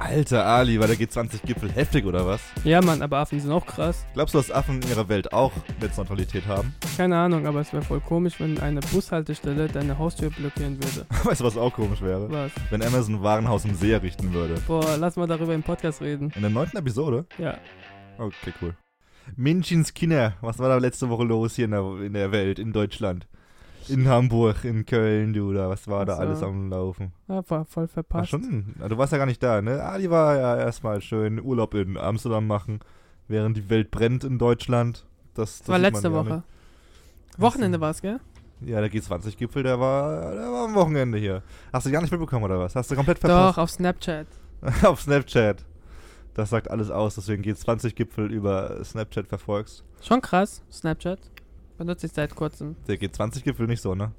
Alter Ali, war der G20-Gipfel heftig oder was? Ja, Mann, aber Affen sind auch krass. Glaubst du, dass Affen in ihrer Welt auch Netzneutralität haben? Keine Ahnung, aber es wäre voll komisch, wenn eine Bushaltestelle deine Haustür blockieren würde. weißt du, was auch komisch wäre? Was? Wenn Amazon ein Warenhaus im See errichten würde. Boah, lass mal darüber im Podcast reden. In der neunten Episode? Ja. Okay, cool. Minchins Kinder, was war da letzte Woche los hier in der, in der Welt, in Deutschland? In Hamburg, in Köln, du, da, was war da Ach so. alles am Laufen? ja war voll Ach verpasst. schon? Ah, Du warst ja gar nicht da, ne? Ali war ja erstmal schön Urlaub in Amsterdam machen, während die Welt brennt in Deutschland. Das, das war letzte Woche. nicht. Wochenende war es, gell? Ja, der G20-Gipfel, der war, der war am Wochenende hier. Hast du gar nicht mitbekommen, oder was? Hast du komplett Doch, verpasst? auf Snapchat. Auf Snapchat. Das sagt alles aus, deswegen G20-Gipfel über Snapchat verfolgst. Schon krass, Snapchat. Benutze ich seit kurzem. Der G20-Gipfel nicht so, ne?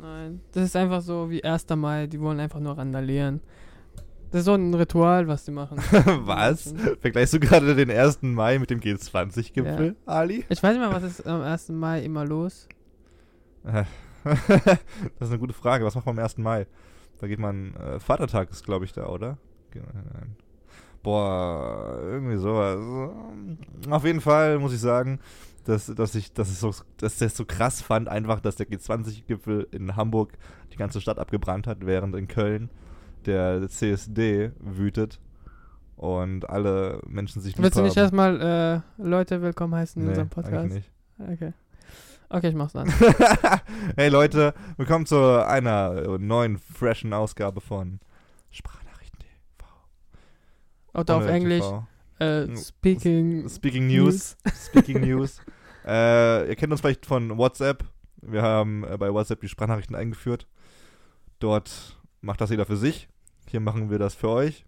Nein. Das ist einfach so wie 1. Mai, die wollen einfach nur randalieren. Das ist so ein Ritual, was die machen. was? Vergleichst du gerade den 1. Mai mit dem G20-Gipfel, Ali? Ich weiß nicht mal, was ist am 1. Mai immer los. Äh, das ist eine gute Frage. Was macht man am 1. Mai? Da geht man, äh, Vatertag ist, glaube ich, da, oder? Ge- nein. Boah, irgendwie sowas. Auf jeden Fall muss ich sagen, dass, dass ich, dass ich so, dass das so krass fand, einfach, dass der G20-Gipfel in Hamburg die ganze Stadt abgebrannt hat, während in Köln der CSD wütet und alle Menschen sich Willst du nicht erstmal äh, Leute willkommen heißen in Nee, unserem eigentlich Podcast? nicht. Okay. Okay, ich mach's dann. hey Leute, willkommen zu einer neuen, freshen Ausgabe von Sprachnachrichten TV. Oder auf Englisch. TV. Äh, speaking. Speaking News. Speaking News. Äh, ihr kennt uns vielleicht von WhatsApp. Wir haben äh, bei WhatsApp die Sprachnachrichten eingeführt. Dort macht das jeder für sich. Hier machen wir das für euch.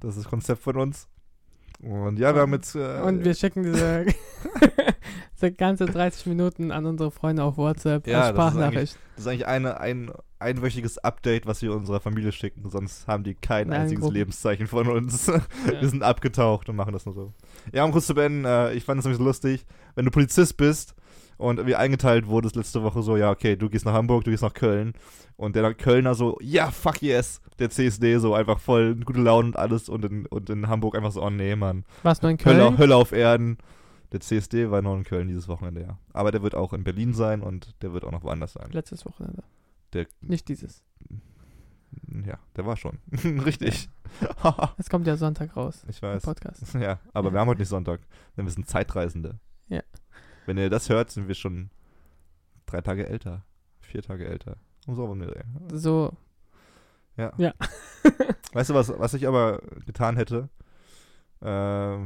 Das ist das Konzept von uns. Und ja, wir haben jetzt. Äh, Und wir schicken diese, diese ganze 30 Minuten an unsere Freunde auf WhatsApp Ja, als das ist Sprachnachricht. Das ist eigentlich eine, ein einwöchiges Update, was wir unserer Familie schicken. Sonst haben die kein Nein, einziges Gruppen. Lebenszeichen von uns. Ja. Wir sind abgetaucht und machen das nur so. Ja, um kurz zu beenden, äh, ich fand es nämlich so lustig, wenn du Polizist bist und wie eingeteilt wurdest letzte Woche so, ja, okay, du gehst nach Hamburg, du gehst nach Köln und der Kölner so, ja, fuck yes, der CSD so einfach voll gute Laune und alles und in, und in Hamburg einfach so, oh nee, Mann, Warst du in Köln? Hölle, Hölle auf Erden. Der CSD war noch in Köln dieses Wochenende, ja. Aber der wird auch in Berlin sein und der wird auch noch woanders sein. Letztes Wochenende. Der, Nicht dieses. ja, der war schon. Richtig. Es kommt ja Sonntag raus. ich weiß. Podcast. Ja, aber wir haben heute nicht Sonntag, denn wir sind Zeitreisende. Ja. Wenn ihr das hört, sind wir schon drei Tage älter, vier Tage älter. So um den Dreh. So. Ja. Ja. Weißt du, was, was ich aber getan hätte, äh,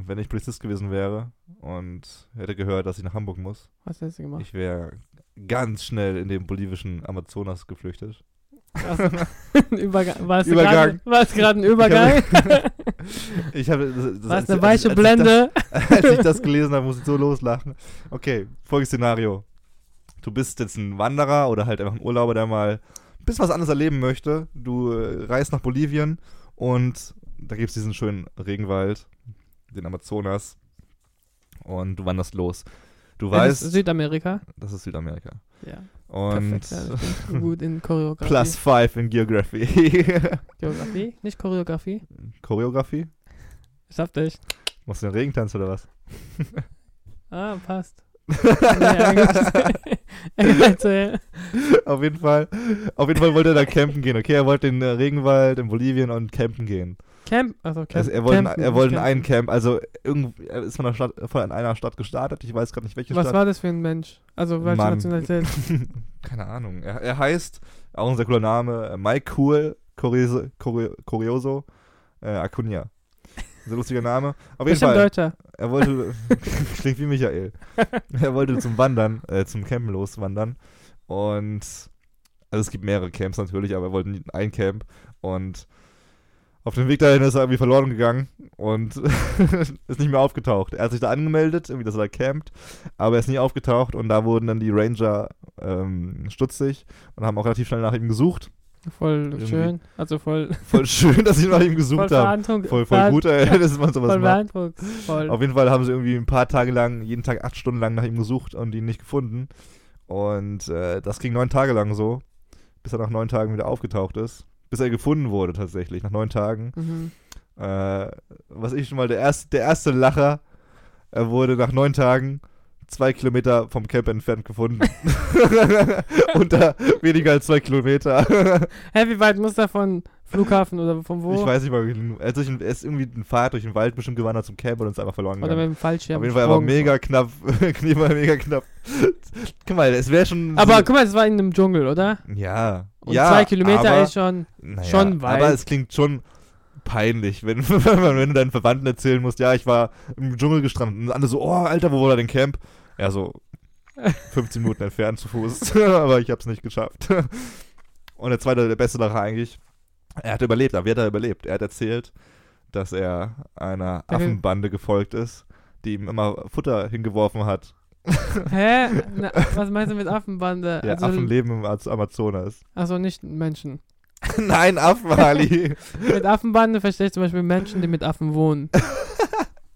wenn ich Polizist gewesen wäre und hätte gehört, dass ich nach Hamburg muss? Was hast du gemacht? Ich wäre ganz schnell in den bolivischen Amazonas geflüchtet. Also, Übergang. War es gerade ein Übergang? Ich habe War als- es eine als- weiche als Blende? Ich das, als ich das gelesen habe, muss ich so loslachen. Okay, folgendes Szenario. Du bist jetzt ein Wanderer oder halt einfach ein Urlauber, der mal ein bisschen was anderes erleben möchte. Du äh, reist nach Bolivien und da gibt es diesen schönen Regenwald, den Amazonas. Und du wanderst los. Du Das weißt, ist Südamerika. das ist Südamerika. Ja. Und Perfekt. Ja, ich bin gut in Choreografie. plus five in Geography. Geografie? Nicht Choreografie? Choreografie? Schaff dich. Machst du den Regentanz oder was? Ah, passt. auf jeden Fall. Auf jeden Fall wollte er da campen gehen, okay? Er wollte in den Regenwald in Bolivien und campen gehen. Camp, also Camp. Also er wollte, campen, er wollte einen Camp, also irgendwie, er ist von, der Stadt, von einer Stadt gestartet, ich weiß gerade nicht welche Was Stadt. war das für ein Mensch? Also welche Mann. Nationalität? Keine Ahnung. Er, er heißt, auch ein sehr cooler Name, Mike Cool Curioso, Curio- Curioso äh, Acuna. Sehr lustiger Name. Auf jeden Fall. Deutscher. Er wollte, klingt wie Michael. Er wollte zum Wandern, äh, zum Campen loswandern. Und, also es gibt mehrere Camps natürlich, aber er wollte ein Camp. Und auf dem Weg dahin ist er irgendwie verloren gegangen und ist nicht mehr aufgetaucht. Er hat sich da angemeldet, irgendwie, dass er da campt, aber er ist nie aufgetaucht und da wurden dann die Ranger ähm, stutzig und haben auch relativ schnell nach ihm gesucht. Voll Irgendwie. schön. Also voll, Voll schön, dass sie nach ihm voll gesucht haben. beeindruckend. Voll, voll gut, ey, dass man sowas Voll macht. beeindrucksvoll. Auf jeden Fall haben sie irgendwie ein paar Tage lang, jeden Tag acht Stunden lang nach ihm gesucht und ihn nicht gefunden. Und äh, das ging neun Tage lang so, bis er nach neun Tagen wieder aufgetaucht ist. Bis er gefunden wurde tatsächlich, nach neun Tagen. Mhm. Äh, was ich schon mal, der erste, der erste Lacher, er wurde nach neun Tagen zwei Kilometer vom Camp entfernt gefunden. Unter weniger als zwei Kilometer. Hä, wie weit muss er von Flughafen oder von wo? Ich weiß nicht mal, wie- er ist, den- er ist irgendwie einen Pfad durch den Wald bestimmt gewandert zum Camp und ist einfach verloren Oder gegangen. mit dem Fallschirm. Auf jeden Fall aber mega knapp. Mega knapp. Guck mal, es wäre schon. Aber so, guck mal, es war in einem Dschungel, oder? ja. Und ja, zwei Kilometer aber, ist schon. naja, schon weit. Aber es klingt schon peinlich, wenn, wenn du deinen Verwandten erzählen musst, ja, ich war im Dschungel gestrandet. Und alle so, oh, Alter, wo war dein Camp? Ja, so 15 Minuten entfernt zu Fuß. aber ich hab's nicht geschafft. Und der zweite, der beste Lacher eigentlich, er hat überlebt. Aber wie hat er überlebt? Er hat erzählt, dass er einer Affenbande gefolgt ist, die ihm immer Futter hingeworfen hat. Hä? Na, was meinst du mit Affenbande? Ja, Affen leben im Az- Amazonas. Also nicht Menschen. Nein, Affen, Ali. Mit Affenbande verstehe ich zum Beispiel Menschen, die mit Affen wohnen.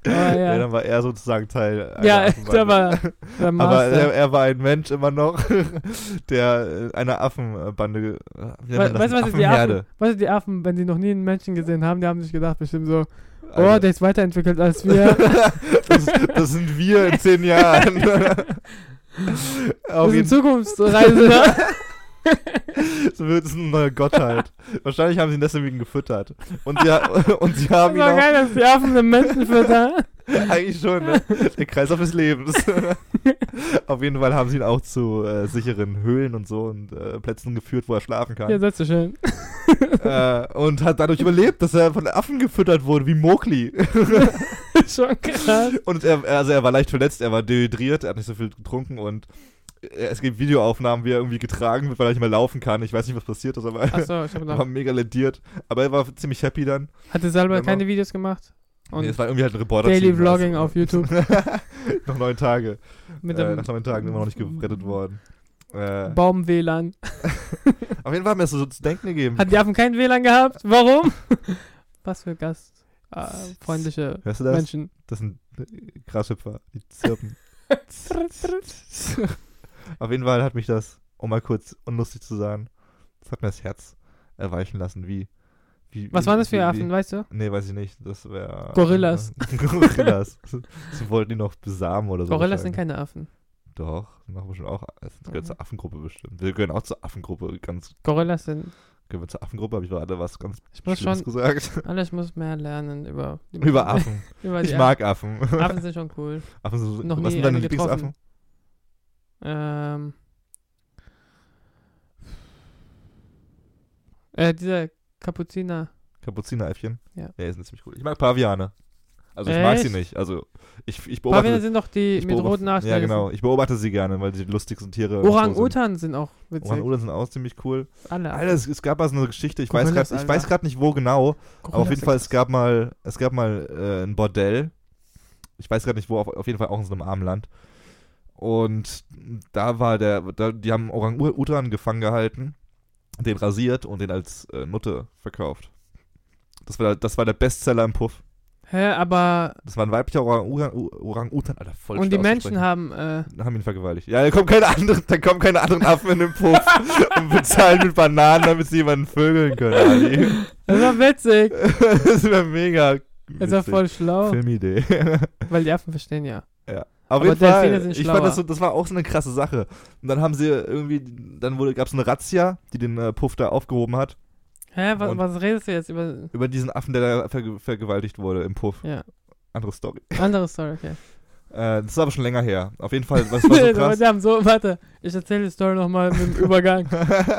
Aber ja. ja. dann war er sozusagen Teil Ja, der war der Aber er, er war ein Mensch immer noch, der äh, einer Affenbande. äh, We weißt du, was ist die Affen? Weißt du, die Affen, wenn die noch nie einen Menschen gesehen haben, die haben sich gedacht bestimmt so, oh, Alter. der ist weiterentwickelt als wir. Das, das sind wir in zehn Jahren. Wir Auf sind jeden Zukunftsreisender. so wird es eine neue Gottheit. Wahrscheinlich haben sie ihn deswegen gefüttert. Und sie, ha- und sie Das haben ihn auch. geil, dass die Affen den Menschen füttern. Eigentlich schon, ne? Der Kreislauf des Lebens. Auf jeden Fall haben sie ihn auch zu äh, sicheren Höhlen und so und äh, Plätzen geführt, wo er schlafen kann. Ja, setz dich schön. äh, und hat dadurch überlebt, dass er von Affen gefüttert wurde, wie Mowgli. Schon krass. und er, also er war leicht verletzt, er war dehydriert, er hat nicht so viel getrunken und es gibt Videoaufnahmen, wie er irgendwie getragen wird, weil er nicht mehr laufen kann. Ich weiß nicht, was passiert ist, aber er Achso, ich habe war mega lediert. Aber er war ziemlich happy dann. Hatte selber keine Videos gemacht. Und nee, es war irgendwie halt ein Reporter. Daily Vlogging auf YouTube. noch neun Tage. mit äh, nach neun Tagen immer noch nicht gerettet worden. Äh, Baum-WLAN. auf jeden Fall hat mir das so zu denken gegeben. Hat die Affen kein WLAN gehabt? Warum? Was für Gast. Äh? Menschen. Das sind äh, Grashüpfer, die zirpen. Auf jeden Fall hat mich das, um mal kurz unlustig zu sagen, das hat mir das Herz erweichen lassen, wie. wie Was wie, waren das für wie, Affen, weißt du? nee, weiß ich nicht. Das wäre. Gorillas. Gorillas. Sie wollten die noch besamen oder so. Gorillas sind keine Affen. Doch, sind auch bestimmt auch. Es gehört Mhm. zur Affengruppe bestimmt. Wir gehören auch zur Affengruppe. Ganz. Gorillas sind. Gehören wir zur Affengruppe? Habe ich gerade was ganz Ich muss schon. gesagt? Alles muss mehr lernen über. Über Affen. über Ich mag Affen. Affen. Sind schon cool. Affen sind so, Noch was nie sind deine eine Lieblingsaffen? Ähm. Äh, dieser Kapuziner. Kapuzineräffchen? Ja. Ja, die sind ziemlich cool. Ich mag Paviane. Also ich mag sie Echt? nicht. Also ich, ich beobachte Pavillon sind doch die ich mit beobachte- roten Nachstellen. Ja, genau. Ich beobachte sie gerne, weil sie die lustigsten Tiere Orang-Utan sind auch sind. witzig. Orang-Utan sind auch ziemlich cool. Alle. Alter, es, es gab mal so eine Geschichte, ich weiß Gorillas, grad, ich Alter. weiß gerade nicht wo genau, aber auf jeden Fall, es Gorillas gab mal, es gab mal äh, ein Bordell. Ich weiß gerade nicht wo, auf, auf jeden Fall auch in so einem armen Land. Und da war der, da, die haben Orang-Utan gefangen gehalten, den rasiert und den als äh, Nutte verkauft. Das war, das war der Bestseller im Puff. Hä, aber. Das war ein weiblicher Orang-Utan, Alter, voll und die Menschen haben. Äh, haben ihn vergewaltigt. Ja, da kommen keine anderen, da kommen keine anderen Affen in den Puff und bezahlen mit Bananen, damit sie jemanden vögeln können, Ali. das war witzig. das wäre mega. Das war witzig. voll schlau. Filmidee. Weil die Affen verstehen ja. Auf Aber jeden Fall, ich fand das, so, das war auch so eine krasse Sache. Und dann haben sie irgendwie, dann gab es eine Razzia, die den äh, Puff da aufgehoben hat, Hä, was, was redest du jetzt über. über diesen Affen, der da verge vergewaltigt wurde im Puff. Ja. Andere Story. Andere Story, okay. Äh, das ist aber schon länger her. Auf jeden Fall, was war so krass? die haben so, warte, ich erzähle die Story nochmal mit dem Übergang.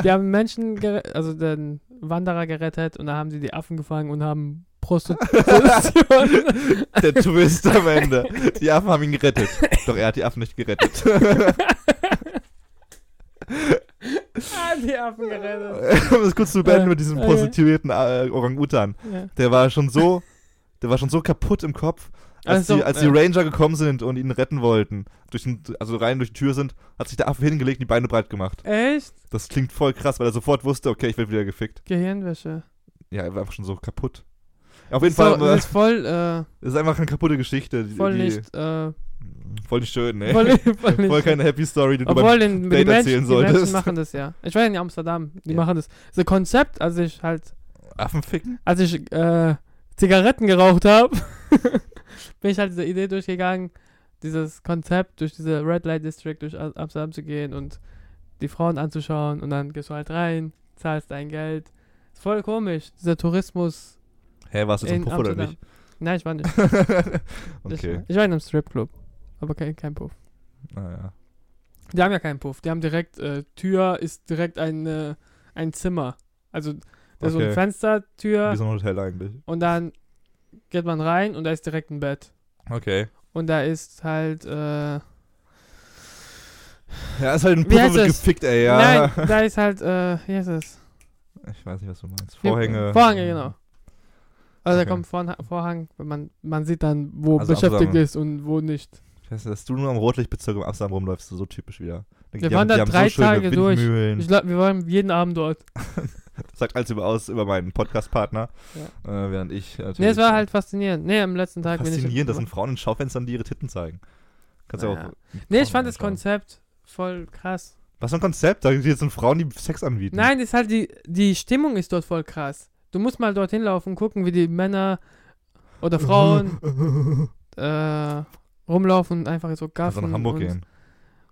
Die haben Menschen, also den Wanderer gerettet und da haben sie die Affen gefangen und haben Prostitution. Der Twist am Ende. Die Affen haben ihn gerettet. Doch er hat die Affen nicht gerettet. ah, die Affen gerettet. um das kurz zu beenden mit diesem prostituierten äh, Orang-Utan. Ja. Der war schon so, der war schon so kaputt im Kopf, als, Also, die, als ja. die Ranger gekommen sind und ihn retten wollten, durch den, also rein durch die Tür sind, hat sich der Affe hingelegt und die Beine breit gemacht. Echt? Das klingt voll krass, weil er sofort wusste, okay, ich werde wieder gefickt. Gehirnwäsche. Ja, er war einfach schon so kaputt. Auf jeden so, Fall, das äh, ist voll, äh, das ist einfach eine kaputte Geschichte. Die, voll nicht, äh, Voll nicht schön, ne? Voll, voll, Voll keine Happy Story, die du Obwohl, beim den, die, Date Menschen, erzählen die Menschen solltest. machen das ja. Ich war in Amsterdam, die Ja. machen das. Das Konzept, als ich halt, Affen ficken? als ich äh, Zigaretten geraucht habe, bin ich halt diese Idee durchgegangen, dieses Konzept durch diese Red Light District durch Am- Amsterdam zu gehen und die Frauen anzuschauen und dann gehst du halt rein, zahlst dein Geld. Ist voll komisch, dieser Tourismus Hä, warst du zum Puff oder Amsterdam. nicht? Nein, ich war nicht. okay, Ich, ich war in einem Stripclub, aber kein, kein Puff. naja. Die haben ja keinen Puff. Die haben direkt, äh, Tür ist direkt ein, äh, ein Zimmer. Also, da ist so eine Okay. Fenstertür Wie so ein Hotel eigentlich. und dann geht man rein und da ist direkt ein Bett. Okay. Und da ist halt, äh, Ja, ist halt ein heißt wird gefickt, ey, ja. nein, da ist halt, äh, wie heißt es? Ich weiß nicht, was du meinst. Vorhänge. Vorhänge, genau. Also Okay. da kommt Vorhang, Vorhang man, man sieht dann, wo Also beschäftigt Amsterdam. ist und wo nicht. Ich weiß, dass du nur am Rotlichtbezirk im Amsterdam rumläufst, so typisch wieder. Wir waren da drei Tage durch. Ich glaub, wir waren jeden Abend dort. Das sagt alles über aus über meinen Podcast-Partner. Äh, während ich natürlich. Nee, es war halt faszinierend. Nee, am letzten Tag bin ich. faszinierend. Das sind Frauen in Schaufenstern, die ihre Titten zeigen. Kannst du Naja. auch. Nee, ich fand das. Konzept voll krass. Was für ein Konzept? Da sind Frauen, die Sex anbieten. Nein, ist halt die, die Stimmung ist dort voll krass. Du musst mal dorthin laufen und gucken, wie die Männer oder Frauen äh, rumlaufen und einfach so gaffen nach Hamburg und, gehen.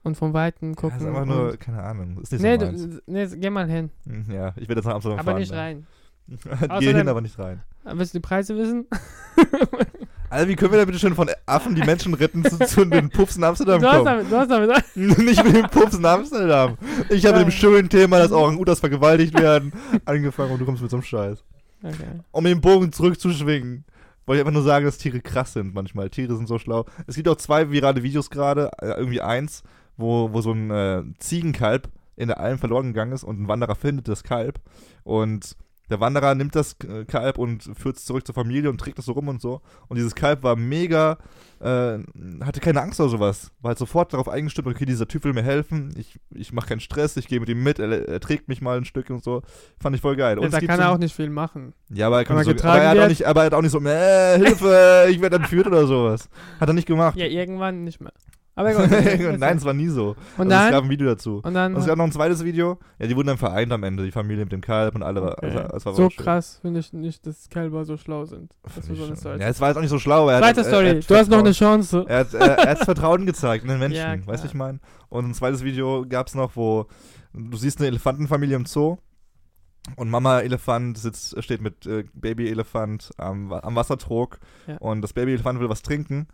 und vom Weiten Ja, gucken. ist einfach nur, keine Ahnung. Ist nicht nee, so du, nee, geh mal hin. Hm, Ja, ich werde jetzt nach Amsterdam aber fahren. nicht dann. rein. Geh hin, aber nicht rein. Willst du die Preise wissen? Alter, wie können wir da bitte schön von Affen, die Menschen retten, zu, zu den Puffs in Amsterdam Du hast kommen? damit, du hast damit. nicht mit den Puffs in Amsterdam. Ich habe mit dem schönen Thema, dass Orang-Utas vergewaltigt werden, angefangen und du kommst mit so einem Scheiß. Okay. Um den Bogen zurückzuschwingen, wollte ich einfach nur sagen, dass Tiere krass sind manchmal. Tiere sind so schlau. Es gibt auch zwei virale Videos gerade, äh, irgendwie eins, wo, wo so ein äh, Ziegenkalb in der Alm verloren gegangen ist und ein Wanderer findet das Kalb und der Wanderer nimmt das äh, Kalb und führt es zurück zur Familie und trägt es so rum und so. Und dieses Kalb war mega, äh, hatte keine Angst oder sowas. War halt sofort darauf eingestimmt, okay, dieser Typ will mir helfen. Ich, ich mache keinen Stress, ich gehe mit ihm mit, er, er trägt mich mal ein Stück und so. Fand ich voll geil. Und Ja, es da kann so er auch nicht viel machen. ja, aber er, kann so, er aber getragen er, hat auch nicht, aber er hat auch nicht so, äh, Hilfe, ich werde entführt oder sowas. Hat er nicht gemacht. Ja, irgendwann nicht mehr. Aber egal. Nein, es war nie so. Und also es gab dann? ein Video dazu. Und dann Und es gab noch ein zweites Video. Ja, die wurden dann vereint am Ende, die Familie mit dem Kalb und alle. Okay. Also, es war so krass finde ich nicht, dass Kälber so schlau sind. Das ich so eine. Story. Ja, es war jetzt auch nicht so schlau, er Zweite hat, Story. Er, er du hast noch eine Chance. Er hat, er, hat Vertrauen gezeigt in den Menschen, Ja, weißt du, ich meine? Und ein zweites Video gab es noch, wo du siehst eine Elefantenfamilie im Zoo und Mama Elefant sitzt, steht mit äh, Baby Elefant am, am Wassertrog Ja. und das Baby Elefant will was trinken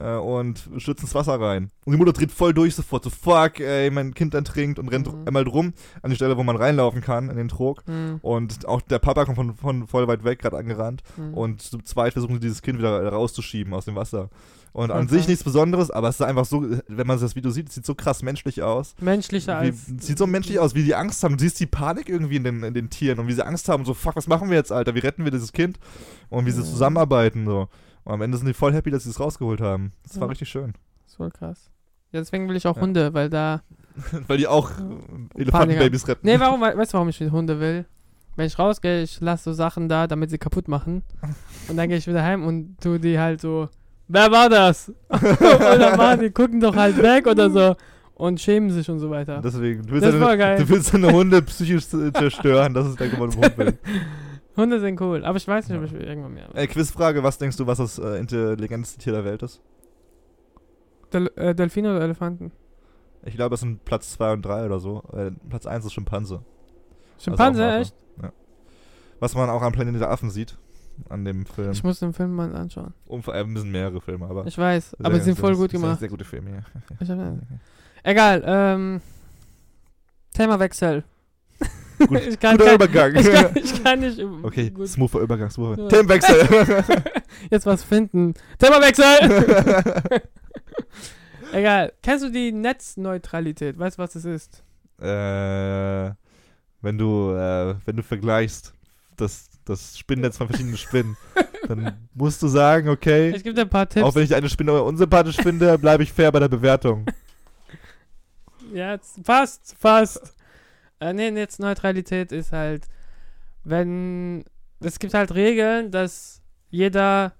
äh, und stürzt ins Wasser rein. Und die Mutter dreht voll durch sofort, so fuck, ey, mein Kind ertrinkt und rennt Mhm. einmal drum an die Stelle, wo man reinlaufen kann in den Trog. Hm, Und auch der Papa kommt von, von voll weit weg, gerade angerannt. hm. Und zu zweit versuchen sie dieses Kind wieder rauszuschieben aus dem Wasser. Und an Okay. sich nichts Besonderes, aber es ist einfach so, wenn man das Video sieht, es sieht so krass menschlich aus. Menschlicher Wie, als. sieht so menschlich aus, wie die Angst haben. Du siehst die Panik irgendwie in den, in den Tieren und wie sie Angst haben, so, fuck, was machen wir jetzt, Alter? Wie retten wir dieses Kind? Und wie sie Ja. zusammenarbeiten, so. Und am Ende sind die voll happy, dass sie es rausgeholt haben. Das war Ja. richtig schön. Das war krass. Ja, deswegen will ich auch Ja. Hunde, weil da. Weil die auch äh, Elefantenbabys retten. Nee, warum, weißt du, warum ich Hunde will? Wenn ich rausgehe, ich lasse so Sachen da, damit sie kaputt machen. Und dann gehe ich wieder heim und tu die halt so. Wer war das? oder machen die gucken doch halt weg oder so und schämen sich und so weiter. Deswegen, du willst, Das deine, geil. du willst deine Hunde psychisch zerstören. Das ist der Grund, warum Hund willst. Hunde sind cool, aber ich weiß nicht, ob ich irgendwann mehr. Ey, Quizfrage, was denkst du, was das äh, intelligenteste Tier der Welt ist? Del äh, Delfine oder Elefanten? Ich glaube, das sind Platz 2 und 3 oder so. Äh, Platz 1 ist Schimpanse. Schimpanse, Also echt? Ja. Was man auch am Planet der Affen sieht, an dem Film. Ich muss den Film mal anschauen. Umf äh, ein bisschen mehrere Filme, aber. Ich weiß, sehr- aber sie sind voll gut sehr- gemacht. Sehr gute Filme, ja. Ich hab, egal, ähm. Themawechsel. Gut, ich kann, Guter kein, Übergang. ich kann, ich kann nicht. okay, gut smoother Übergang, smoother. Ja. Themenwechsel. jetzt was finden. Themawechsel! Egal. Kennst du die Netzneutralität? Weißt du, was das ist? äh, wenn du, äh, wenn du vergleichst das, das Spinnennetz von verschiedenen Spinnen, dann musst du sagen, okay, Ich gebe dir ein paar Tipps. auch wenn ich eine Spinne unsympathisch finde, bleibe ich fair bei der Bewertung. Ja, jetzt fast, fast. Äh, nee, Netzneutralität ist halt, wenn. Es gibt halt Regeln, dass jeder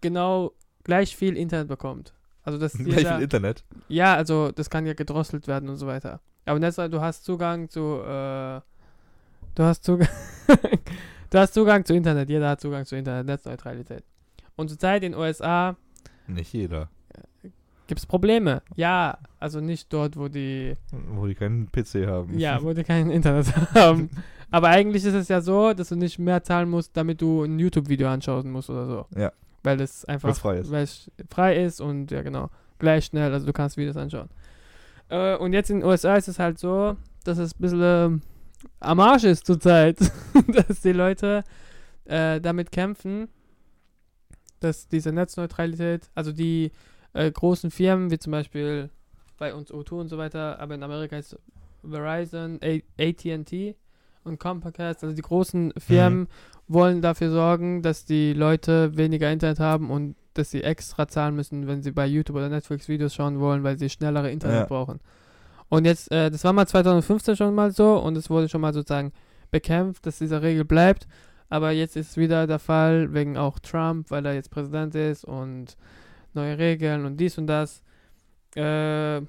genau gleich viel Internet bekommt. Also das Gleich jeder, viel Internet. Ja, also das kann ja gedrosselt werden und so weiter. Aber Netz, du hast Zugang zu, äh, du hast Zugang, du hast Zugang zu Internet. Jeder hat Zugang zu Internet, Netzneutralität. Und zurzeit in den USA Nicht jeder. Gibt es Probleme. Ja, also nicht dort, wo die, Wo die keinen PC haben. ja, wo die kein Internet haben. Aber eigentlich ist es ja so, dass du nicht mehr zahlen musst, damit du ein YouTube-Video anschauen musst oder so. Ja. Weil es einfach Weil's frei ist. weil es frei ist und ja genau, gleich schnell, also du kannst Videos anschauen. Äh, und jetzt in den USA ist es halt so, dass es ein bisschen ähm, am Arsch ist zurzeit, dass die Leute äh, damit kämpfen, dass diese Netzneutralität, also die äh, großen Firmen, wie zum Beispiel bei uns O2 und so weiter, aber in Amerika ist Verizon, AT&T und Comcast, also die großen Firmen wollen dafür sorgen, dass die Leute weniger Internet haben und dass sie extra zahlen müssen, wenn sie bei YouTube oder Netflix Videos schauen wollen, weil sie schnellere Internet Ja. brauchen. Und jetzt, äh, das war mal 2015 schon mal so und es wurde schon mal sozusagen bekämpft, dass diese Regel bleibt. Aber jetzt ist wieder der Fall, wegen auch Trump, weil er jetzt Präsident ist und neue Regeln und dies und das. Äh,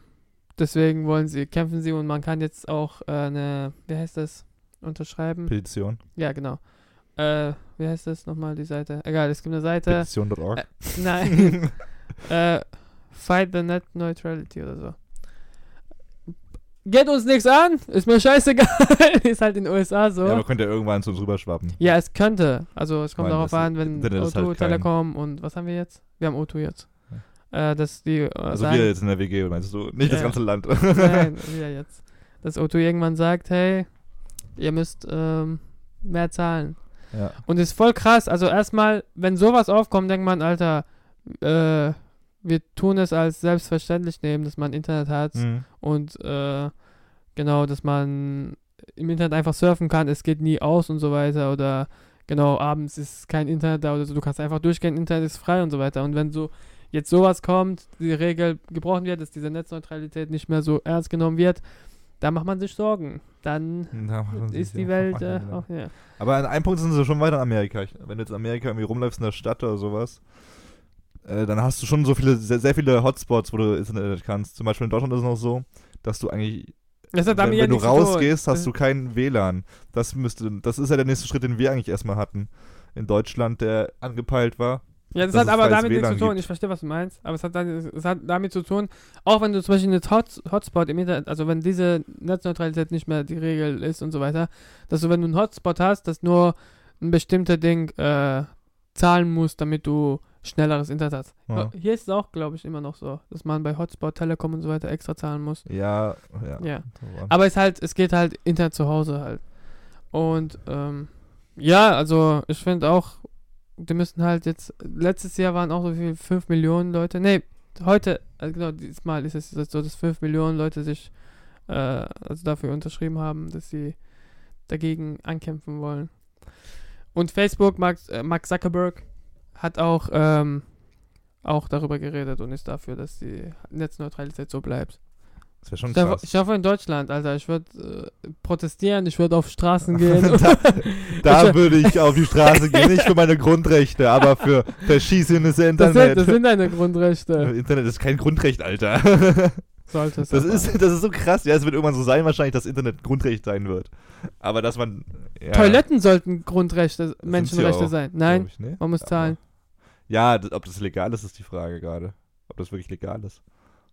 deswegen wollen sie, kämpfen sie und man kann jetzt auch äh, eine, wie heißt das, unterschreiben. Petition. Ja, genau. Äh, wie heißt das nochmal, die Seite? Egal, es gibt eine Seite. Petition.org. Äh, Nein. äh, Fight the Net Neutrality oder so. Geht uns nichts an, ist mir scheißegal. ist halt in den USA so. Ja, Ja, aber könnte ja irgendwann zu uns rüberschwappen. es könnte. Also es kommt meine, darauf an, wenn Internet O2, ist halt kein- Telekom und was haben wir jetzt? Wir haben O2 jetzt. Äh, dass die äh, Also sagen, wir jetzt in der WG, meinst du? Nicht das Ja. ganze Land. Nein, wir jetzt. Dass O2 irgendwann sagt, hey, ihr müsst ähm, mehr zahlen. ja. Und ist voll krass. Also erstmal, wenn sowas aufkommt, denkt man, Alter, äh, wir tun es als selbstverständlich nehmen, dass man Internet hat Mhm. und äh, genau, dass man im Internet einfach surfen kann, es geht nie aus und so weiter oder genau, abends ist kein Internet da oder so, du kannst einfach durchgehen, Internet ist frei und so weiter. Und wenn so jetzt sowas kommt, die Regel gebrochen wird, dass diese Netzneutralität nicht mehr so ernst genommen wird, da macht man sich Sorgen. Dann Da ist die Welt auch äh, auch, ja. Aber an einem Punkt sind sie schon weiter in Amerika. Wenn du jetzt in Amerika irgendwie rumläufst in der Stadt oder sowas, äh, dann hast du schon so viele, sehr, sehr viele Hotspots, wo du Internet kannst. Zum Beispiel in Deutschland ist es noch so, dass du eigentlich, wenn, wenn du rausgehst, hast du kein WLAN. Das müsste, das ist ja der nächste Schritt, den wir eigentlich erstmal hatten. In Deutschland, der angepeilt war. Ja, das dass hat aber damit nichts zu tun. gibt. Ich verstehe, was du meinst. Aber es hat, dann, es hat damit zu tun, auch wenn du zum Beispiel eine Hot, Hotspot im Internet, also wenn diese Netzneutralität nicht mehr die Regel ist und so weiter, dass du, wenn du einen Hotspot hast, dass nur ein bestimmter Ding äh, zahlen musst, damit du schnelleres Internet hast. Ja. Hier ist es auch, glaube ich, immer noch so, dass man bei Hotspot, Telekom und so weiter extra zahlen muss. Ja, ja. Ja. Aber es halt, es geht halt Internet zu Hause halt. Und ähm, ja, also ich finde auch, die müssen halt jetzt, letztes Jahr waren auch so viel, 5 Millionen Leute, nee, heute, also genau, diesmal ist es so, dass 5 Millionen Leute sich äh, also dafür unterschrieben haben, dass sie dagegen ankämpfen wollen. Und Facebook, Mark, äh, Mark Zuckerberg, hat auch, ähm, auch darüber geredet und ist dafür, dass die Netzneutralität so bleibt. Das wäre schon Da, krass. ich hoffe in Deutschland, Alter. Ich würde äh, protestieren, ich würde auf Straßen gehen. da da Ich- würde ich auf die Straße gehen, nicht für meine Grundrechte, aber für verschießenes das, Internet. sind, das sind deine Grundrechte. Internet ist kein Grundrecht, Alter. Sollte es Das aber. ist, das ist so krass. Ja, es wird irgendwann so sein, wahrscheinlich, dass Internet Grundrecht sein wird. Aber dass man. Ja, Toiletten sollten Grundrechte, Menschenrechte auch, sein. Nein, Ich, ne? man muss zahlen. Ja, ob das legal ist, ist die Frage gerade. Ob das wirklich legal ist.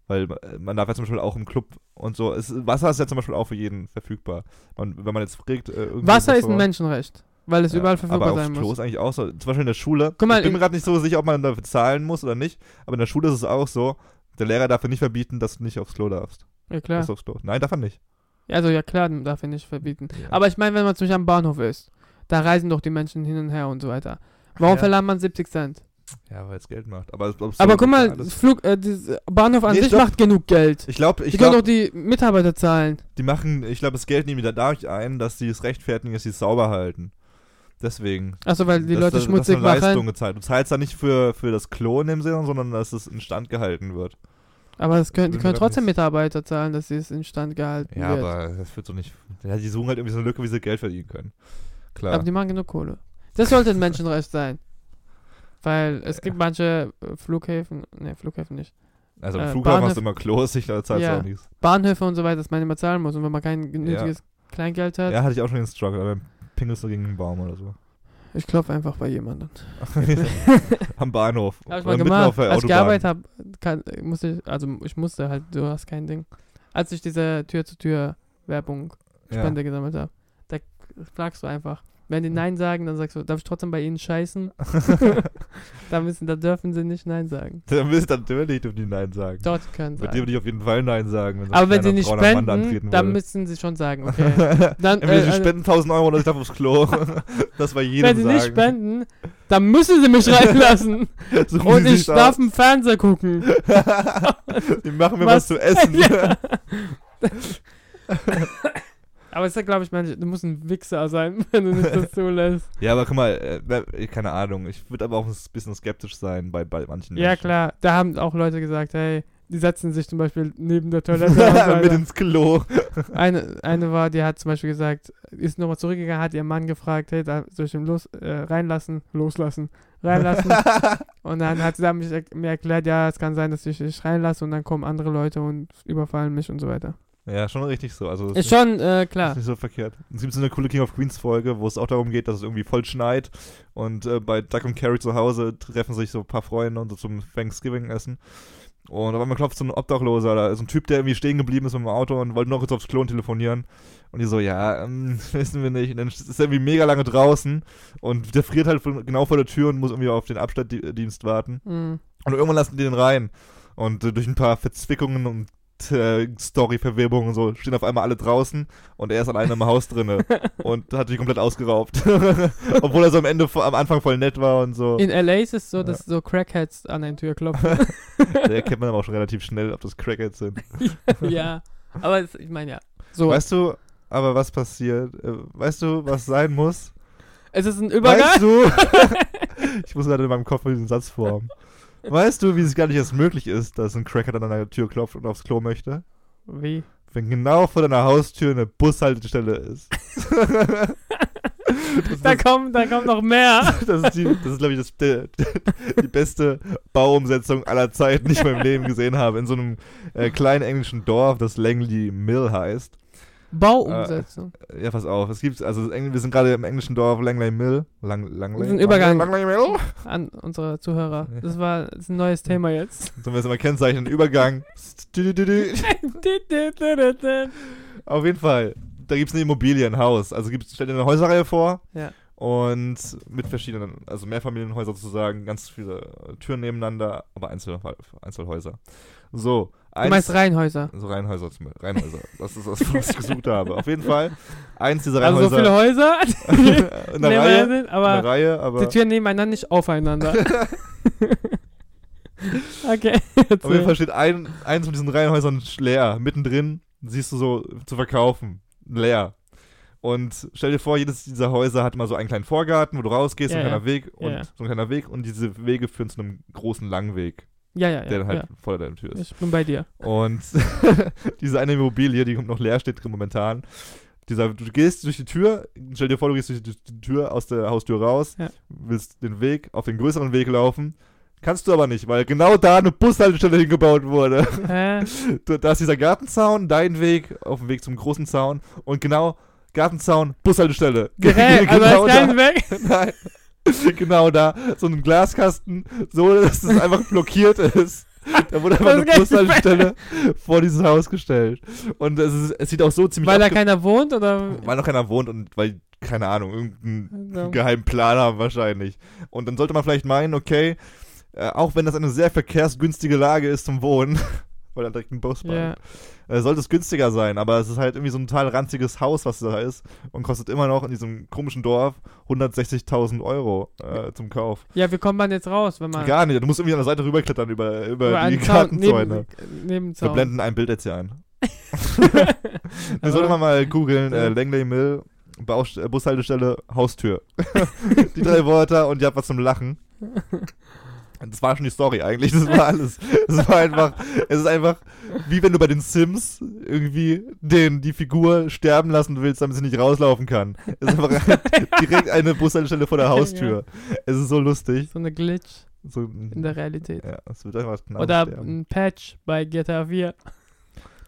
Weil äh, man darf ja zum Beispiel auch im Club und so. Es, Wasser ist ja zum Beispiel auch für jeden verfügbar. Man, wenn man jetzt fragt. Äh, Wasser ist ein Menschenrecht, weil es Ja, überall verfügbar aber sein auf Klo muss. ist eigentlich auch so. Zum Beispiel in der Schule. Guck mal, ich bin in- mir gerade nicht so sicher, ob man dafür zahlen muss oder nicht. Aber in der Schule ist es auch so. Der Lehrer darf dir nicht verbieten, dass du nicht aufs Klo darfst. Ja, klar. Dass aufs Klo. Nein, darf er nicht. Also, ja, klar, darf ihn nicht verbieten. Ja. Aber ich meine, wenn man zum Beispiel am Bahnhof ist, da reisen doch die Menschen hin und her und so weiter. Warum Ja. verlangt man 70 Cent? Ja, weil es Geld macht. Aber, Aber guck mal, Flug, äh, dieses Bahnhof an Nee, sich macht genug Geld. Ich glaube, ich die können doch die Mitarbeiter zahlen. die machen, ich glaube, das Geld nehmen wieder dadurch ein, dass sie es rechtfertigen, dass sie es sauber halten. Deswegen. Achso, weil die Dass Leute da- schmutzig dass eine Leistung machen. gezahlt. Du zahlst da nicht für, für das Klo in dem Sinne, sondern dass es instand gehalten wird. Aber das können, die können trotzdem Mitarbeiter zahlen, dass sie es instand gehalten Ja, wird. aber das wird so nicht. Ja, die suchen halt irgendwie so eine Lücke, wie sie Geld verdienen können. Klar. Aber die machen genug Kohle. Das sollte ein Menschenrecht sein. Weil es gibt manche äh, Flughäfen, ne, Flughäfen nicht. Also im Äh, Flughafen hast Bahnhof- du immer Klos, ich da zahlst Ja. auch nichts. Bahnhöfe und so weiter, dass man immer zahlen muss. Und wenn man kein nötiges Kleingeld hat, Ja, hatte ich auch schon den Struggle, aber pingelst du gegen einen Baum oder so. ich klopfe einfach bei jemandem. Am Bahnhof. Habe ich mal gemacht. auf der Als ich gearbeitet habe, musste ich, also ich musste halt, du hast kein Ding. Als ich diese Tür-zu-Tür-Werbung Spende gesammelt habe, da fragst du einfach. Wenn die Nein sagen, dann sagst du, darf ich trotzdem bei ihnen scheißen? da, müssen, da dürfen sie nicht Nein sagen. Ja. Dann willst du natürlich dürfen die Nein sagen. Dort können sie. Bei dir würde ich auf jeden Fall Nein sagen. Wenn so Aber wenn sie nicht da spenden, dann müssen sie schon sagen, okay. Dann, Entweder sie äh, spenden 1000 Euro oder ich darf aufs Klo. das war jedem wenn sie sagen. nicht spenden, dann müssen sie mich reinlassen. Suchen Und ich darf im Fernseher gucken. Die machen mir was, Was? zu essen. Ja. Aber es ist, glaube ich, manche, du musst ein Wichser sein, wenn du nicht das zulässt. Ja, aber guck mal, äh, wer- keine Ahnung. Ich würde aber auch ein bisschen skeptisch sein bei, bei manchen Ja, Menschen. klar. Da haben auch Leute gesagt, hey, die setzen sich zum Beispiel neben der Toilette. Mit ins Klo. eine, eine war, die hat zum Beispiel gesagt, ist nochmal zurückgegangen, hat ihren Mann gefragt, hey, da soll ich ihn los, äh, reinlassen, loslassen, reinlassen. und dann hat sie dann mich, er- mir erklärt, ja, es kann sein, dass ich dich reinlasse und dann kommen andere Leute und überfallen mich und so weiter. Ja, schon richtig so. Also Ist schon, äh, Ist klar. nicht so verkehrt. Es gibt so eine coole King of Queens Folge, wo es auch darum geht, dass es irgendwie voll schneit und äh, bei Duck und Carrie zu Hause treffen sich so ein paar Freunde und so zum Thanksgiving-Essen. Und auf einmal klopft so ein Obdachloser, da ist ein Typ, der irgendwie stehen geblieben ist mit dem Auto und wollte noch kurz aufs Klo und telefonieren. Und die so, ja, ähm, wissen wir nicht. Und dann ist er irgendwie mega lange draußen und der friert halt von, genau vor der Tür und muss irgendwie auf den Abstanddienst warten. Mhm. Und irgendwann lassen die den rein. Und äh, durch ein paar Verzwickungen und äh, Story-Verwirbungen und so stehen auf einmal alle draußen und er ist alleine im Haus drinne und hat sich komplett ausgeraubt. Obwohl er so am Ende, am Anfang voll nett war und so. In LA ist es so, Ja. dass so Crackheads an den Tür klopfen. Der erkennt man aber auch schon relativ schnell, ob das Crackheads sind. ja. Aber es, ich meine ja. So, Weißt du, aber was passiert? Äh, Weißt du, was sein muss? es ist ein Übergang. Weißt du? ich muss gerade in meinem Kopf diesen Satz formen. Weißt du, wie es gar nicht erst möglich ist, dass ein Crackhead an deiner Tür klopft und aufs Klo möchte? Wie? Wenn genau vor deiner Haustür eine Bushaltestelle ist. Da kommt, da kommt noch mehr. das ist, die, das ist glaube ich, das, der, die beste Bauumsetzung aller Zeiten, die ich in meinem Leben gesehen habe. In so einem äh, kleinen englischen Dorf, das Langley Mill heißt. Bauumsetzung. Ja, pass auf. Es gibt, also wir sind gerade im englischen Dorf Langley Mill. Lang, Langley, Das ist ein Übergang. Langley Mill. An unsere Zuhörer. Das war das ein neues Thema jetzt. Sollen wir es mal kennzeichnen? Übergang. Auf jeden Fall. Da gibt es eine Immobilie, ein Haus. Also gibt's, stell dir eine Häuserreihe vor. Ja. Und mit verschiedenen, also Mehrfamilienhäuser sozusagen, ganz viele äh, Türen nebeneinander, aber Einzel Einzelhäuser. So. Du meinst Reihenhäuser. So Reihenhäuser zum Reihenhäuser. Das ist das, was ich gesucht habe. Auf jeden Fall. Eins dieser Also so viele Reihenhäuser. Häuser, in der Reihe. sind, In aber der Reihe, aber. die Türen nebeneinander nicht aufeinander. okay. Auf jeden Fall steht ein, eins von diesen Reihenhäusern leer. Mittendrin siehst du so zu verkaufen. Leer. Und stell dir vor, jedes dieser Häuser hat immer so einen kleinen Vorgarten, wo du rausgehst, so Ja, ein kleiner ja. Weg und Ja, ja. so ein kleiner Weg und diese Wege führen zu einem großen Langweg, Ja, ja, der ja. dann halt ja. vor deiner Tür ist. Ich bin bei dir. Und diese eine Immobilie, die noch leer steht momentan, dieser, du gehst durch die Tür, stell dir vor, du gehst durch die Tür aus der Haustür raus, Ja. willst den Weg auf den größeren Weg laufen, kannst du aber nicht, weil genau da eine Bushaltestelle hingebaut wurde. Hä? Da ist dieser Gartenzaun, dein Weg auf dem Weg zum großen Zaun und genau Gartenzaun, Bushaltestelle. Gerät, also genau ist kein da. weg. Nein. Genau da, so ein Glaskasten, so dass es einfach blockiert ist. Da wurde einfach eine Bushaltestelle vor dieses Haus gestellt. Und es, ist, es sieht auch so ziemlich Weil da keiner wohnt oder? weil noch keiner wohnt und weil, keine Ahnung, irgendeinen Also, geheimen Plan haben wahrscheinlich. Und dann sollte man vielleicht meinen, okay, äh, auch wenn das eine sehr verkehrsgünstige Lage ist zum Wohnen, weil da direkt ein Bus ja. Äh, sollte es günstiger sein, aber es ist halt irgendwie so ein total ranziges Haus, was da ist und kostet immer noch in diesem komischen Dorf 160.000 Euro äh, zum Kauf. ja, wie kommt man jetzt raus, wenn man Gar nicht, du musst irgendwie an der Seite rüberklettern über, über, über die Gartenzäune. neben, neben Wir blenden ein Bild jetzt hier ein. Aber- Wir sollten mal googeln, äh. Langley Mill, Baust äh, Bushaltestelle, Haustür. die drei Wörter und ihr habt was zum Lachen. Das war schon die Story eigentlich, das war alles. Es war einfach, es ist einfach, wie wenn du bei den Sims irgendwie den, die Figur sterben lassen willst, damit sie nicht rauslaufen kann. Es ist einfach direkt eine Bushaltestelle vor der Haustür. Es ist so lustig. So eine Glitch. So, in der Realität. ja, es wird einfach genau Oder sterben. ein Patch bei GTA 4.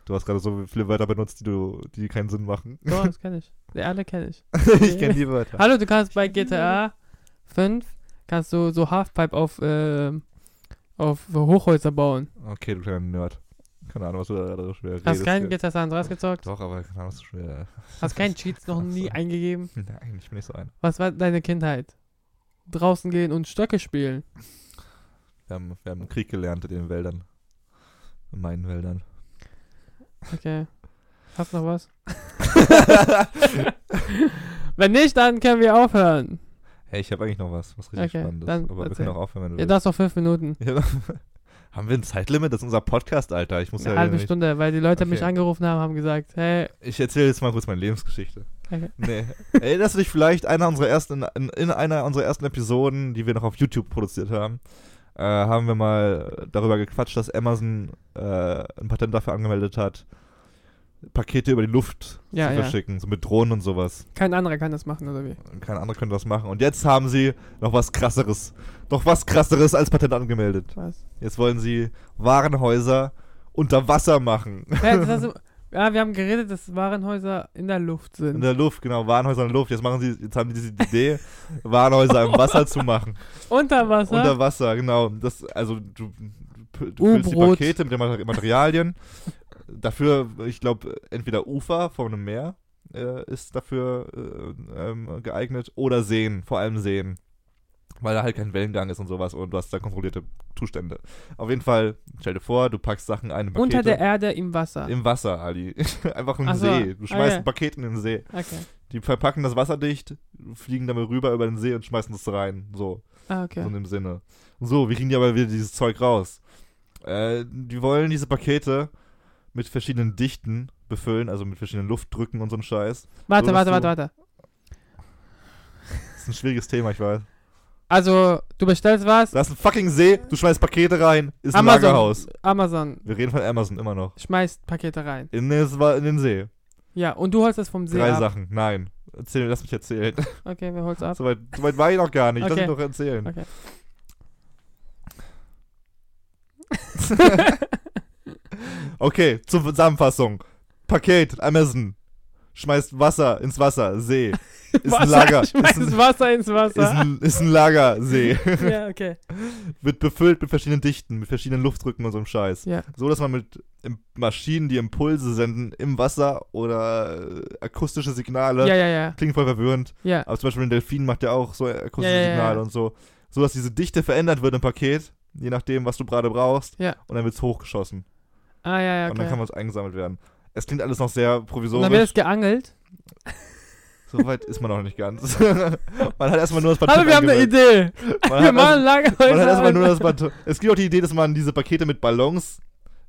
Du hast gerade so viele Wörter benutzt, die du, die keinen Sinn machen. So, das kenne ich. Die alle kenne ich. ich kenne die Wörter. Hallo, du kannst bei GTA 5 kannst du so Halfpipe auf, ähm, auf Hochhäuser bauen. Okay, du kleiner Nerd. Keine Ahnung, was du da so schwer redest. Hast keinen gell? GTA San Andreas gezockt? Doch, aber keine Ahnung, was so schwer. Hast keinen Cheats noch nie eingegeben? Nein, ich bin nicht so ein. Was war deine Kindheit? Draußen gehen und Stöcke spielen. Wir haben, wir haben Krieg gelernt in den Wäldern. In meinen Wäldern. Okay. Hast noch was? Wenn nicht, dann können wir aufhören. Hey, ich habe eigentlich noch was, was richtig Okay, Spannendes. dann aber wir erzähl. können auch aufhören, wenn du Ja, das noch fünf Minuten. willst. Ja. haben wir ein Zeitlimit? Das ist unser Podcast, Alter. Ich muss ja Eine halbe nicht. Stunde, weil die Leute mich Okay. angerufen haben, haben gesagt, hey, Ich erzähle jetzt mal kurz meine Lebensgeschichte. okay. Nee. Erinnerst du dich vielleicht einer unserer ersten, in, in einer unserer ersten Episoden, die wir noch auf YouTube produziert haben, äh, haben wir mal darüber gequatscht, dass Amazon äh, ein Patent dafür angemeldet hat, Pakete über die Luft Ja, zu ja. verschicken, so mit Drohnen und sowas. kein anderer kann das machen, oder wie? Kein anderer könnte das machen. Und jetzt haben sie noch was krasseres. Noch was krasseres als Patent angemeldet. Was? Jetzt wollen sie Warenhäuser unter Wasser machen. Hast du, ja, wir haben geredet, dass Warenhäuser in der Luft sind. In der Luft, genau, Warenhäuser in der Luft. Jetzt machen sie, jetzt haben die diese Idee, Warenhäuser im Wasser zu machen. Unter Wasser? Unter Wasser, genau. Das, also du, du, füllst die. Pakete mit den Mater- Materialien. Dafür, ich glaube, entweder Ufer von einem Meer äh, ist dafür äh, ähm, geeignet oder Seen, vor allem Seen. Weil da halt kein Wellengang ist und sowas und du hast da kontrollierte Zustände. Auf jeden Fall, stell dir vor, du packst Sachen ein in Pakete. Unter der Erde im Wasser. Im Wasser, Ali. Einfach im so, See. Du schmeißt ja. ein Paket in den See. okay. Die verpacken das Wasser dicht, fliegen damit rüber über den See und schmeißen das rein. So, Ah, okay. so in dem Sinne. So, wie kriegen die aber wieder dieses Zeug raus? Äh, die wollen diese Pakete mit verschiedenen Dichten befüllen, also mit verschiedenen Luftdrücken und so ein Scheiß. Warte, so, warte, warte, warte. Das ist ein schwieriges Thema, ich weiß. Also, du bestellst was? Da ist ein fucking See, du schmeißt Pakete rein, ist ein Amazon. Lagerhaus. Amazon Wir reden von Amazon immer noch. schmeißt Pakete rein. In, das in den See. Ja, und du holst es vom See Drei ab. Sachen. Nein. Erzähl, lass mich erzählen. Okay, wir holst ab. Soweit so weit war ich noch gar nicht. Lass Okay. mich doch erzählen. Okay. Okay, zur Zusammenfassung. Paket, Amazon. Schmeißt Wasser ins Wasser, See. Ist ein Lager. Ist Schmeißt ein, Wasser ins ist Wasser. ein, ist ein Lagersee. ja, okay. Wird befüllt mit verschiedenen Dichten, mit verschiedenen Luftdrücken und so einem Scheiß. Ja. So, dass man mit Maschinen, die Impulse senden, im Wasser oder äh, akustische Signale. Ja, ja, ja. Klingt voll verwirrend. Ja. Aber zum Beispiel ein Delfin macht ja auch so akustische Ja, ja, Signale und so. So, dass diese Dichte verändert wird im Paket, je nachdem, was du gerade brauchst. Ja. Und dann wird es hochgeschossen. Ah, ja, ja, Und dann okay. kann man es eingesammelt werden. Es klingt alles noch sehr Und dann provisorisch. wird es geangelt. So weit ist man noch nicht ganz. man hat erstmal nur das Patent Aber wir haben eine. Idee. Man Wir machen erst, man hat erstmal nur das. Patent. Es gibt auch die Idee, dass man diese Pakete mit Ballons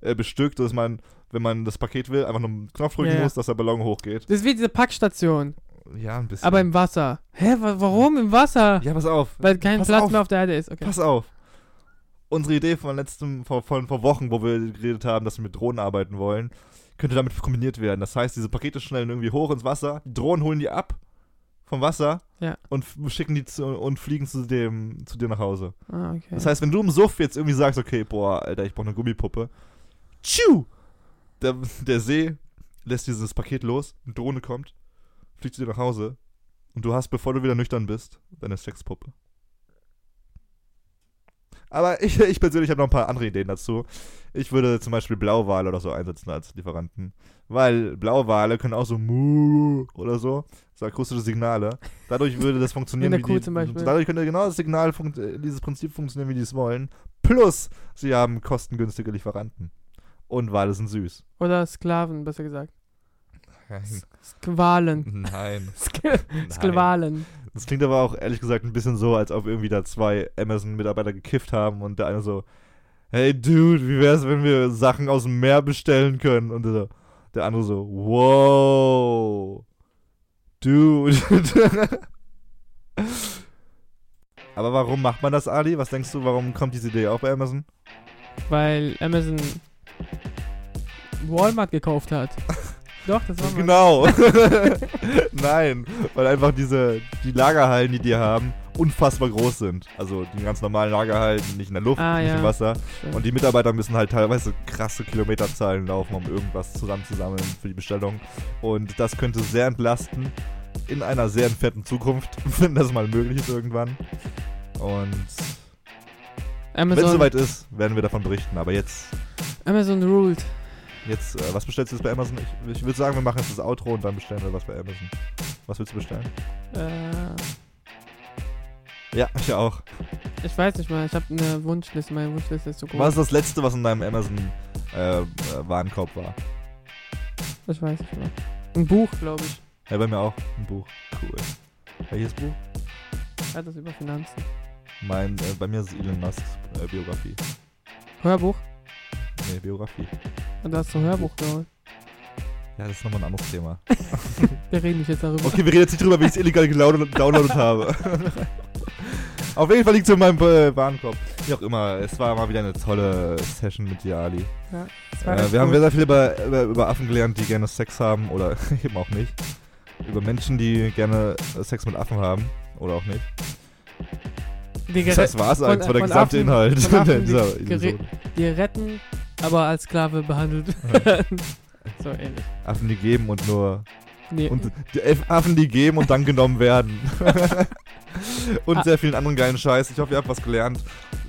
äh, bestückt, dass man, wenn man das Paket will, einfach nur einen Knopf drücken ja. muss, dass der Ballon hochgeht. Das ist wie diese Packstation. Ja, ein bisschen. Aber im Wasser. Hä, wa warum im Wasser? ja, pass auf. Weil kein pass Platz auf. mehr auf der Erde ist. Okay. Pass auf. Unsere Idee von letztem, vor, von, vor Wochen, wo wir geredet haben, dass wir mit Drohnen arbeiten wollen, könnte damit kombiniert werden. Das heißt, diese Pakete schnellen irgendwie hoch ins Wasser, die Drohnen holen die ab vom Wasser Ja. und schicken die zu, und fliegen zu dem zu dir nach Hause. Ah, okay. Das heißt, wenn du im Suff jetzt irgendwie sagst, okay, boah, Alter, ich brauche eine Gummipuppe, tschu, der, der See lässt dieses Paket los, eine Drohne kommt, fliegt zu dir nach Hause und du hast, bevor du wieder nüchtern bist, deine Sexpuppe. Aber ich, ich persönlich habe noch ein paar andere Ideen dazu. Ich würde zum Beispiel Blauwale oder so einsetzen als Lieferanten. Weil Blauwale können auch so Mu oder so, so akustische Signale. Dadurch würde das funktionieren, In der wie Kuh die, zum Beispiel. Dadurch könnte genau das Signal, äh, dieses Prinzip funktionieren, wie die es wollen. Plus, sie haben kostengünstige Lieferanten. Und Wale sind süß. Oder Sklaven, besser gesagt. Nein. Squalen. Nein. Sk Nein. Sklvalen. Das klingt aber auch ehrlich gesagt ein bisschen so, als ob irgendwie da zwei Amazon-Mitarbeiter gekifft haben und der eine so, hey Dude, wie wär's, wenn wir Sachen aus dem Meer bestellen können? Und der, der andere so, wow, Dude. aber warum macht man das, Ali? Was denkst du, warum kommt diese Idee auch bei Amazon? Weil Amazon Walmart gekauft hat. Doch, das war. Genau. Nein, weil einfach diese, die Lagerhallen, die die haben, unfassbar groß sind. Also die ganz normalen Lagerhallen, nicht in der Luft, Ah, nicht ja. im Wasser. Stimmt. Und die Mitarbeiter müssen halt teilweise krasse Kilometerzahlen laufen, um irgendwas zusammenzusammeln für die Bestellung. Und das könnte sehr entlasten in einer sehr entfernten Zukunft, wenn das mal möglich ist irgendwann. Und wenn es soweit ist, werden wir davon berichten. Aber jetzt, Amazon ruled. Jetzt, äh, was bestellst du jetzt bei Amazon? Ich, ich würde sagen, wir machen jetzt das Outro und dann bestellen wir was bei Amazon. Was willst du bestellen? Äh, Ja, ich auch. ich weiß nicht mal, ich habe eine Wunschliste, meine Wunschliste ist so groß. Was ist das letzte, was in deinem Amazon äh, äh, war? Ich weiß nicht mehr. Ein Buch, glaube ich. Ja, bei mir auch. Ein Buch. Cool. Welches Buch? Ja, das über Finanzen. Mein, äh, bei mir ist es Elon Musks äh, Biografie. Hörbuch? Nee, Biografie. Und du hast ein Hörbuch geholt. Ja, das ist nochmal ein anderes Thema. Wir reden nicht jetzt darüber. Okay, wir reden jetzt nicht drüber, wie ich es illegal gedownloadet habe. Auf jeden Fall liegt es in meinem äh, Warenkorb. Wie auch immer, es war mal wieder eine tolle Session mit dir, Ali. Das war Äh, wir haben gut. sehr viel über, über, über Affen gelernt, die gerne Sex haben oder eben auch nicht. Über Menschen, die gerne Sex mit Affen haben oder auch nicht. die, Das, war's eigentlich, das war der gesamte Affen- Inhalt von Affen, die die retten, aber als Sklave behandelt werden. so ähnlich. Affen, die geben und nur Nee, Und die Affen, die geben und dann genommen werden. und Ah. sehr vielen anderen geilen Scheiß. Ich hoffe, ihr habt was gelernt.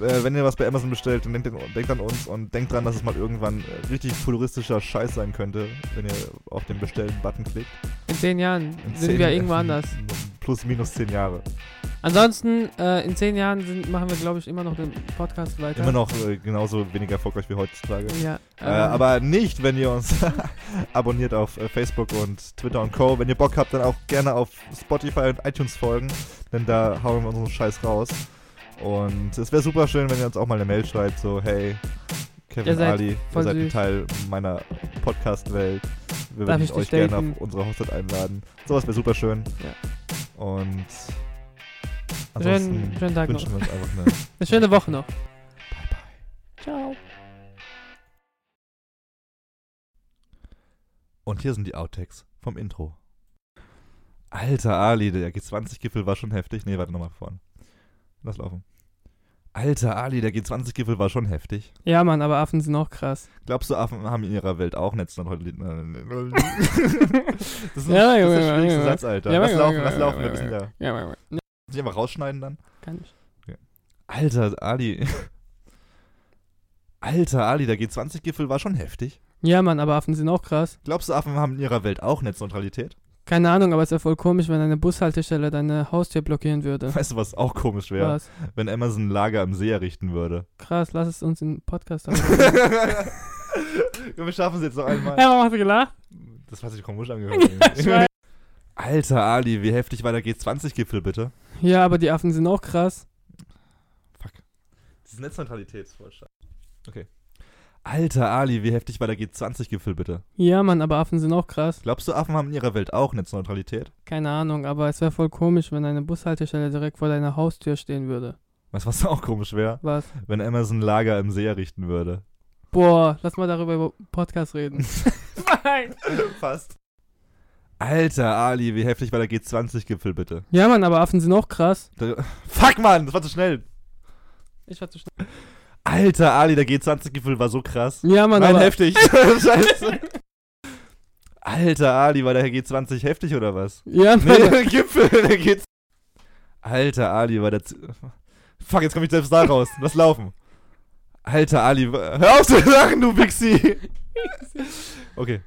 Äh, wenn ihr was bei Amazon bestellt, dann denkt, denkt an uns und denkt dran, dass es mal irgendwann äh, richtig futuristischer Scheiß sein könnte, wenn ihr auf den Bestellen-Button klickt. in zehn Jahren In sind zehn- wir irgendwo anders. Plus, minus zehn Jahre. Ansonsten, äh, in zehn Jahren sind, machen wir, glaube ich, immer noch den Podcast weiter. Immer noch äh, genauso wenig erfolgreich wie heutzutage. Ja. Äh, ähm, aber nicht, wenn ihr uns abonniert auf äh, Facebook und Twitter und Co. Wenn ihr Bock habt, dann auch gerne auf Spotify und iTunes folgen, denn da hauen wir unseren Scheiß raus. Und es wäre super schön, wenn ihr uns auch mal eine Mail schreibt, so hey, Ihr Kevin seid Ali, ihr seid ein. Teil meiner Podcast-Welt. Wir würden euch gerne auf unsere Hochzeit einladen. Sowas wäre super schön. Ja. Und ansonsten schönen, schönen Tag noch. wünschen wir uns einfach eine Eine schöne Woche noch. Bye bye. Ciao. Und hier sind die Outtakes vom Intro. Alter Ali, der G20-Gipfel war schon heftig. Nee, warte nochmal vorne. Lass laufen. Alter Ali, der G20-Gipfel war schon heftig. Ja, Mann, aber Affen sind auch krass. Glaubst du, Affen haben in ihrer Welt auch Netzneutralität? das ist, Ja, das Junge, ist der schwierigste. Satz, Alter. Ja, lass laufen, lass laufen, wir wissen ja. Ja. Ja, Nicht einfach rausschneiden dann? kann ich. Alter Ali. Alter Ali, der G20-Gipfel war schon heftig. Ja, Mann, aber Affen sind auch krass. Glaubst du, Affen haben in ihrer Welt auch Netzneutralität? Keine Ahnung, aber es wäre voll komisch, wenn eine Bushaltestelle deine Haustür blockieren würde. Weißt du, was auch komisch wäre? Was? Wenn Amazon ein Lager am See errichten würde. Krass, lass es uns im Podcast haben. wir schaffen es jetzt noch einmal. hey, warum hast du gelacht? Das hat sich komisch angehört. Alter Ali, wie heftig war der G20-Gipfel bitte? Ja, aber die Affen sind auch krass. Fuck. Das ist Netzneutralitätsvorschlag. Okay. Alter Ali, wie heftig war der G20-Gipfel bitte? Ja, Mann, aber Affen sind auch krass. Glaubst du, Affen haben in ihrer Welt auch Netzneutralität? Keine Ahnung, aber es wäre voll komisch, wenn eine Bushaltestelle direkt vor deiner Haustür stehen würde. Weißt du, was auch komisch wäre? Was? Wenn Amazon Lager im See errichten würde. Boah, lass mal darüber über Podcast reden. Nein. Fast. Alter Ali, wie heftig war der G20-Gipfel bitte? Ja, Mann, aber Affen sind auch krass. Der, fuck, Mann, das war zu schnell. Ich war zu schnell. Alter Ali, der G20-Gipfel war so krass. Ja, Mann, Nein, heftig. Scheiße. Alter Ali, war der G20 heftig oder was? Ja, Mann. Nee, der Gipfel, der geht's. Alter Ali, war der. Z Fuck, jetzt komm ich selbst da raus. Lass laufen. Alter Ali, hör auf zu lachen, du Wixi. Okay.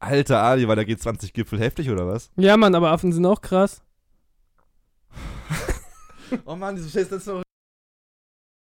Alter Ali, war der G20-Gipfel heftig oder was? Ja, Mann, aber Affen sind auch krass. Oh Mann, diese Scheiße, das ist noch